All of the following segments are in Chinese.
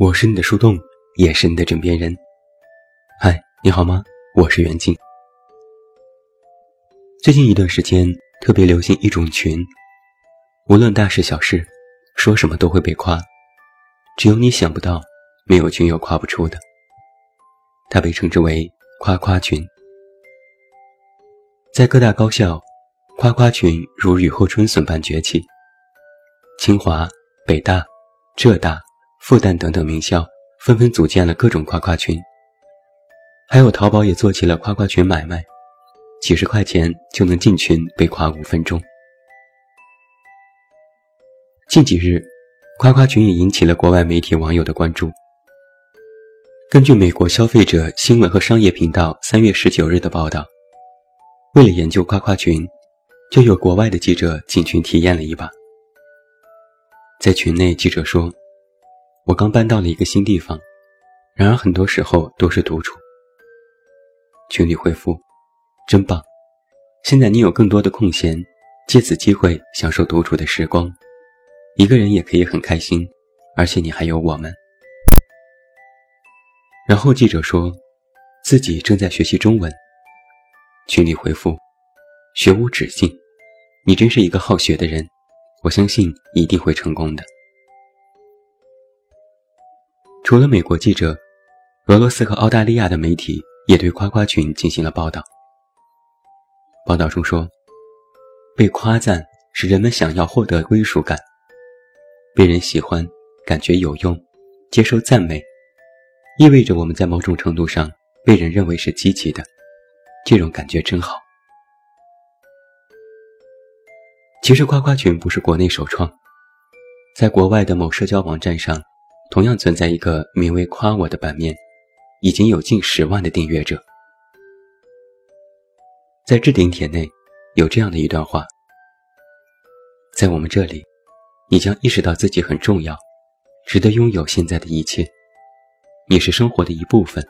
我是你的树洞，也是你的枕边人。嗨，你好吗？我是袁静。最近一段时间特别流行一种群，无论大事小事，说什么都会被夸，只有你想不到，没有群友夸不出的。它被称之为“夸夸群”。在各大高校，夸夸群如雨后春笋般崛起。清华、北大、浙大、复旦等等名校纷纷组建了各种夸夸群，还有淘宝也做起了夸夸群买卖，几十块钱就能进群被夸五分钟。近几日，夸夸群也引起了国外媒体网友的关注。根据美国消费者新闻和商业频道三月十九日的报道。为了研究夸夸群，就有国外的记者进群体验了一把。在群内，记者说：“我刚搬到了一个新地方，然而很多时候都是独处。”群里回复：“真棒！现在你有更多的空闲，借此机会享受独处的时光，一个人也可以很开心，而且你还有我们。”然后记者说：“自己正在学习中文。”群里回复：“学无止境，你真是一个好学的人，我相信一定会成功的。”除了美国记者，俄罗斯和澳大利亚的媒体也对夸夸群进行了报道。报道中说：“被夸赞是人们想要获得归属感，被人喜欢，感觉有用，接受赞美，意味着我们在某种程度上被人认为是积极的。”这种感觉真好。其实夸夸群不是国内首创，在国外的某社交网站上，同样存在一个名为“夸我”的版面，已经有近十万的订阅者。在置顶帖内，有这样的一段话：在我们这里，你将意识到自己很重要，值得拥有现在的一切，你是生活的一部分。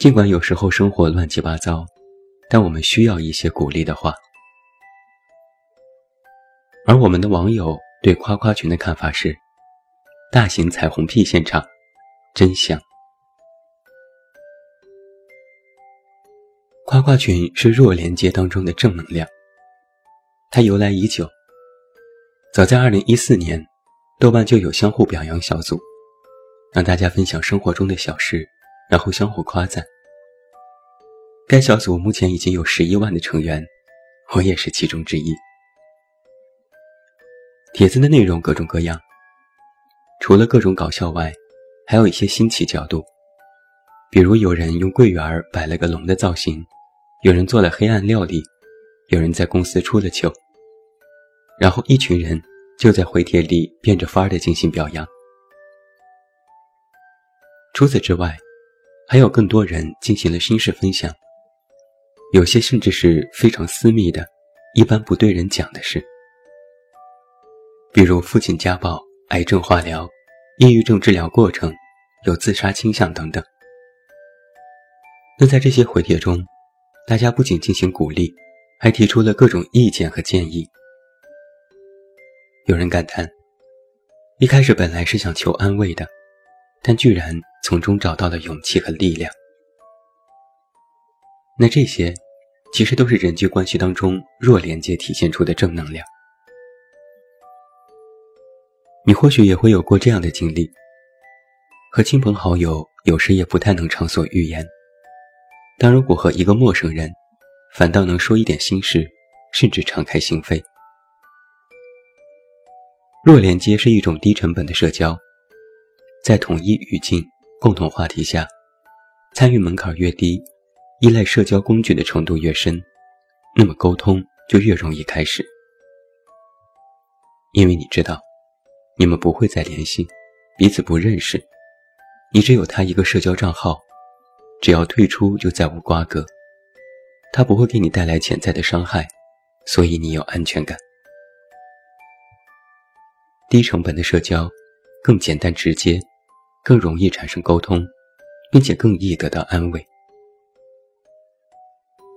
尽管有时候生活乱七八糟，但我们需要一些鼓励的话。而我们的网友对夸夸群的看法是：大型彩虹屁现场，真香。夸夸群是弱连接当中的正能量，它由来已久。早在2014年，豆瓣就有相互表扬小组，让大家分享生活中的小事。然后相互夸赞。该小组目前已经有十一万的成员，我也是其中之一。帖子的内容各种各样，除了各种搞笑外，还有一些新奇角度，比如有人用桂圆摆了个龙的造型，有人做了黑暗料理，有人在公司出了糗，然后一群人就在回帖里变着法儿的进行表扬。除此之外，还有更多人进行了心事分享，有些甚至是非常私密的，一般不对人讲的事，比如父亲家暴、癌症化疗、抑郁症治疗过程、有自杀倾向等等。那在这些回帖中，大家不仅进行鼓励，还提出了各种意见和建议。有人感叹，一开始本来是想求安慰的，但居然。从中找到了勇气和力量。那这些，其实都是人际关系当中弱连接体现出的正能量。你或许也会有过这样的经历：和亲朋好友有时也不太能畅所欲言，但如果和一个陌生人，反倒能说一点心事，甚至敞开心扉。弱连接是一种低成本的社交，在统一语境。共同话题下，参与门槛越低，依赖社交工具的程度越深，那么沟通就越容易开始。因为你知道，你们不会再联系，彼此不认识，你只有他一个社交账号，只要退出就再无瓜葛，他不会给你带来潜在的伤害，所以你有安全感。低成本的社交，更简单直接。更容易产生沟通，并且更易得到安慰。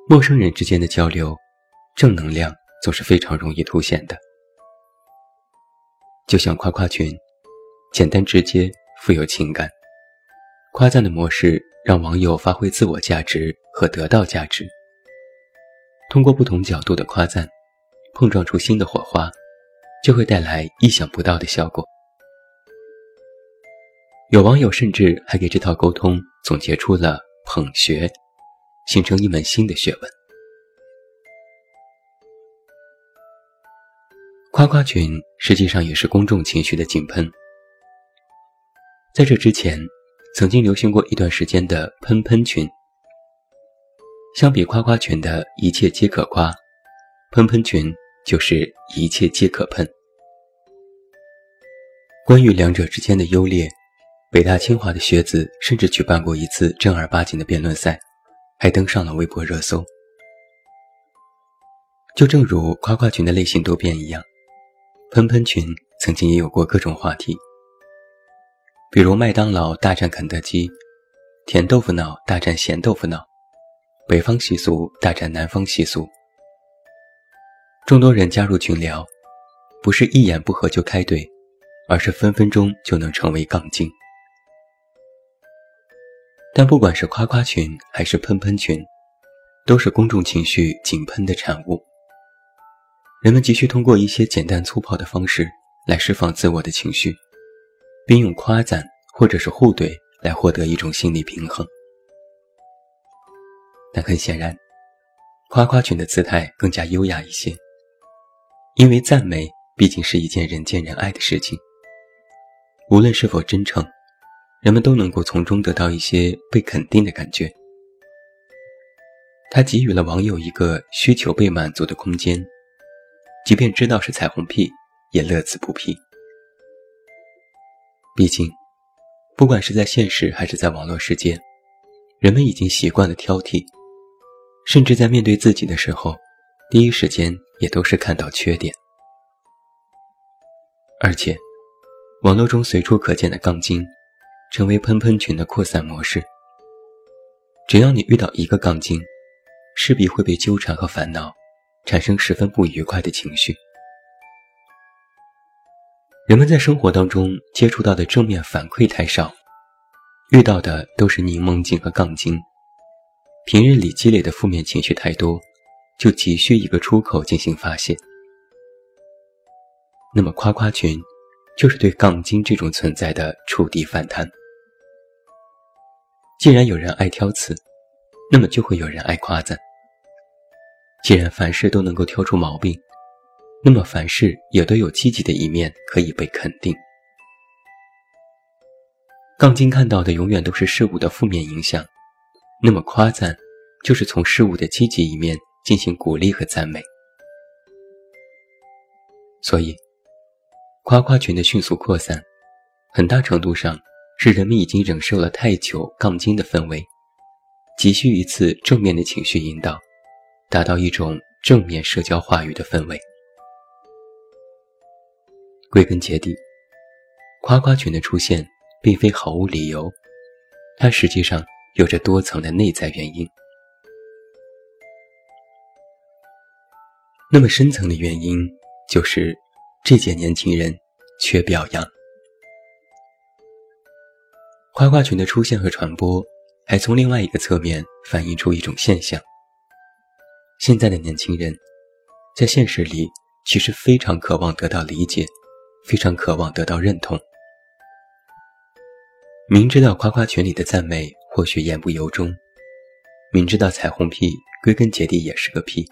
陌生人之间的交流，正能量总是非常容易凸显的。就像夸夸群，简单直接，富有情感。夸赞的模式让网友发挥自我价值和得到价值。通过不同角度的夸赞，碰撞出新的火花，就会带来意想不到的效果。有网友甚至还给这套沟通总结出了捧学，形成一门新的学问。夸夸群实际上也是公众情绪的井喷。在这之前，曾经流行过一段时间的喷喷群。相比夸夸群的一切皆可夸，喷喷群就是一切皆可喷。关于两者之间的优劣。北大清华的学子甚至举办过一次正儿八经的辩论赛，还登上了微博热搜。就正如夸夸群的类型多变一样，喷喷群曾经也有过各种话题，比如麦当劳大战肯德基，甜豆腐脑大战咸豆腐脑，北方习俗大战南方习俗。众多人加入群聊，不是一言不合就开怼，而是分分钟就能成为杠精。但不管是夸夸群还是喷喷群，都是公众情绪井喷的产物。人们急需通过一些简单粗暴的方式来释放自我的情绪，并用夸赞或者是互怼来获得一种心理平衡。但很显然，夸夸群的姿态更加优雅一些，因为赞美毕竟是一件人见人爱的事情，无论是否真诚。人们都能够从中得到一些被肯定的感觉。他给予了网友一个需求被满足的空间，即便知道是彩虹屁，也乐此不疲。毕竟，不管是在现实还是在网络世界，人们已经习惯了挑剔，甚至在面对自己的时候，第一时间也都是看到缺点。而且，网络中随处可见的杠精。成为喷喷群的扩散模式。只要你遇到一个杠精，势必会被纠缠和烦恼，产生十分不愉快的情绪。人们在生活当中接触到的正面反馈太少，遇到的都是柠檬精和杠精。平日里积累的负面情绪太多，就急需一个出口进行发泄。那么夸夸群，就是对杠精这种存在的触底反弹。既然有人爱挑刺，那么就会有人爱夸赞。既然凡事都能够挑出毛病，那么凡事也都有积极的一面可以被肯定。杠精看到的永远都是事物的负面影响，那么夸赞就是从事物的积极一面进行鼓励和赞美。所以，夸夸群的迅速扩散，很大程度上。是人们已经忍受了太久杠精的氛围，急需一次正面的情绪引导，达到一种正面社交话语的氛围。归根结底，夸夸群的出现并非毫无理由，它实际上有着多层的内在原因。那么深层的原因就是这届年轻人缺表扬。夸夸群的出现和传播，还从另外一个侧面反映出一种现象：现在的年轻人，在现实里其实非常渴望得到理解，非常渴望得到认同。明知道夸夸群里的赞美或许言不由衷，明知道彩虹屁归根结底也是个屁，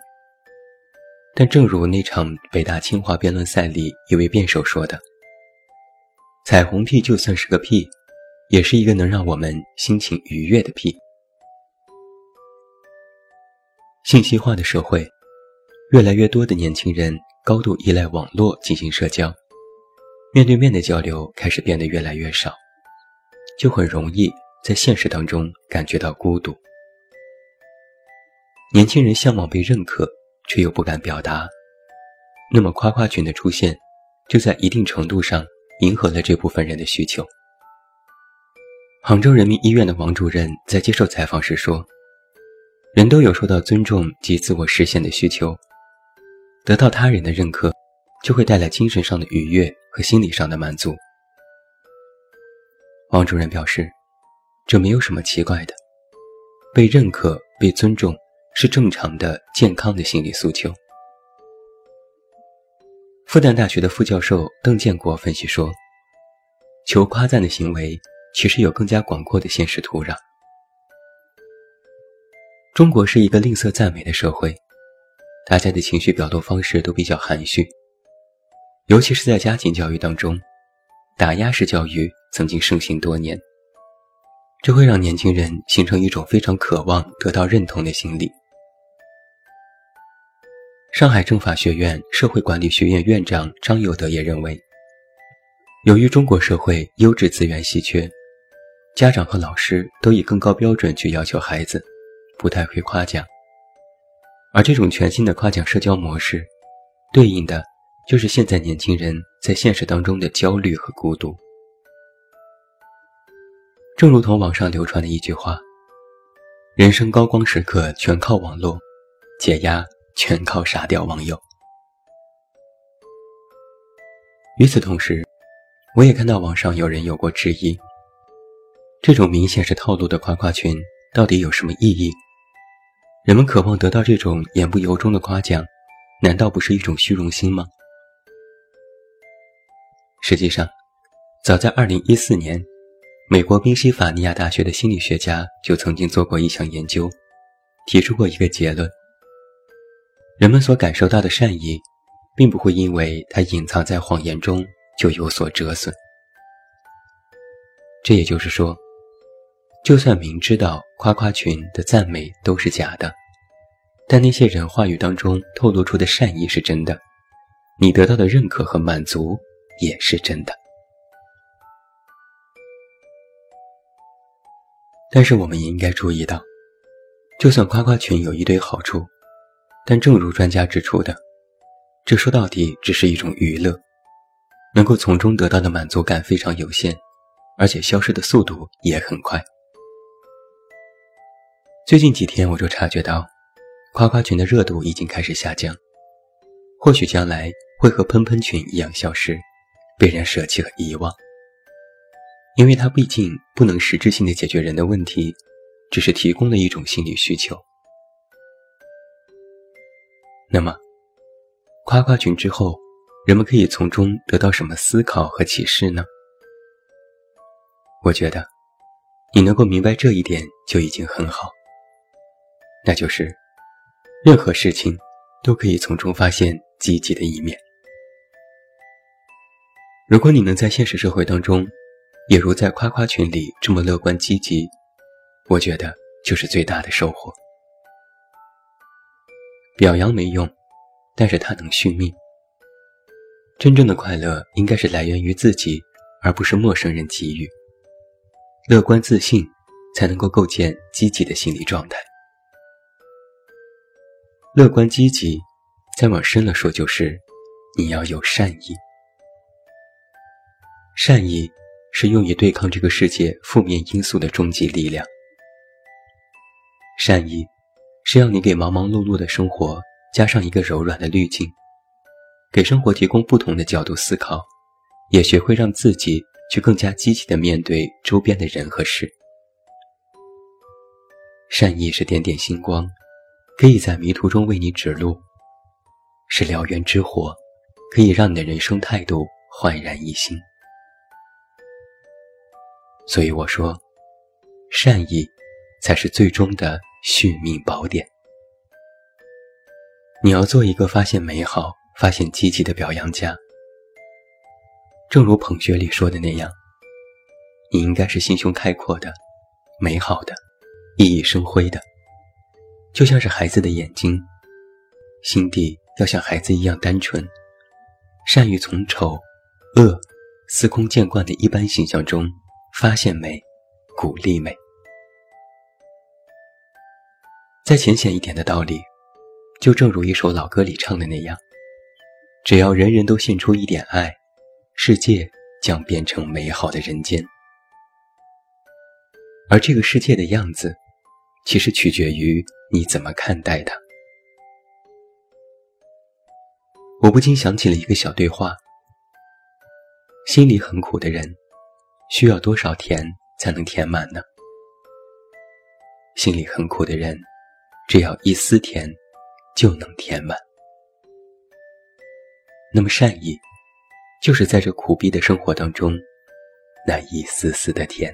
但正如那场北大清华辩论赛里一位辩手说的：“彩虹屁就算是个屁。”也是一个能让我们心情愉悦的屁。信息化的社会，越来越多的年轻人高度依赖网络进行社交，面对面的交流开始变得越来越少，就很容易在现实当中感觉到孤独。年轻人向往被认可，却又不敢表达，那么夸夸群的出现，就在一定程度上迎合了这部分人的需求。杭州人民医院的王主任在接受采访时说：“人都有受到尊重及自我实现的需求，得到他人的认可，就会带来精神上的愉悦和心理上的满足。王主任表示，这没有什么奇怪的，被认可、被尊重是正常的、健康的心理诉求。复旦大学的副教授邓建国分析说，求夸赞的行为其实有更加广阔的现实土壤。中国是一个吝啬赞美的社会，大家的情绪表露方式都比较含蓄，尤其是在家庭教育当中，打压式教育曾经盛行多年，这会让年轻人形成一种非常渴望得到认同的心理。上海政法学院社会管理学院院长张有德也认为，由于中国社会优质资源稀缺，家长和老师都以更高标准去要求孩子，不太会夸奖。而这种全新的夸奖社交模式，对应的就是现在年轻人在现实当中的焦虑和孤独。正如同网上流传的一句话：“人生高光时刻全靠网络，解压。”全靠傻屌网友。与此同时，我也看到网上有人有过质疑：这种明显是套路的夸夸群到底有什么意义？人们渴望得到这种言不由衷的夸奖，难道不是一种虚荣心吗？实际上，早在2014年，美国宾夕法尼亚大学的心理学家就曾经做过一项研究，提出过一个结论。人们所感受到的善意，并不会因为它隐藏在谎言中就有所折损。这也就是说，就算明知道夸夸群的赞美都是假的，但那些人话语当中透露出的善意是真的，你得到的认可和满足也是真的。但是我们也应该注意到，就算夸夸群有一堆好处。但正如专家指出的，这说到底只是一种娱乐，能够从中得到的满足感非常有限，而且消失的速度也很快。最近几天我就察觉到，夸夸群的热度已经开始下降，或许将来会和喷喷群一样消失，被人舍弃和遗忘，因为它毕竟不能实质性的解决人的问题，只是提供了一种心理需求。那么，夸夸群之后，人们可以从中得到什么思考和启示呢？我觉得，你能够明白这一点就已经很好。那就是，任何事情都可以从中发现积极的一面。如果你能在现实社会当中，也如在夸夸群里这么乐观积极，我觉得就是最大的收获。表扬没用，但是它能续命。真正的快乐应该是来源于自己，而不是陌生人给予。乐观自信，才能够构建积极的心理状态。乐观积极，再往深了说，就是你要有善意。善意是用于对抗这个世界负面因素的终极力量。善意。是要你给忙忙碌碌的生活加上一个柔软的滤镜，给生活提供不同的角度思考，也学会让自己去更加积极的面对周边的人和事。善意是点点星光，可以在迷途中为你指路；是燎原之火，可以让你的人生态度焕然一新。所以我说，善意才是最终的。续命宝典，你要做一个发现美好、发现积极的表扬家。正如捧学里说的那样，你应该是心胸开阔的、美好的、熠熠生辉的，就像是孩子的眼睛，心地要像孩子一样单纯，善于从丑、恶、司空见惯的一般形象中发现美、鼓励美。再浅显一点的道理，就正如一首老歌里唱的那样：只要人人都献出一点爱，世界将变成美好的人间。而这个世界的样子，其实取决于你怎么看待它。我不禁想起了一个小对话：心里很苦的人，需要多少甜才能填满呢？心里很苦的人，只要一丝甜，就能填满。那么善意，就是在这苦逼的生活当中，那一丝丝的甜。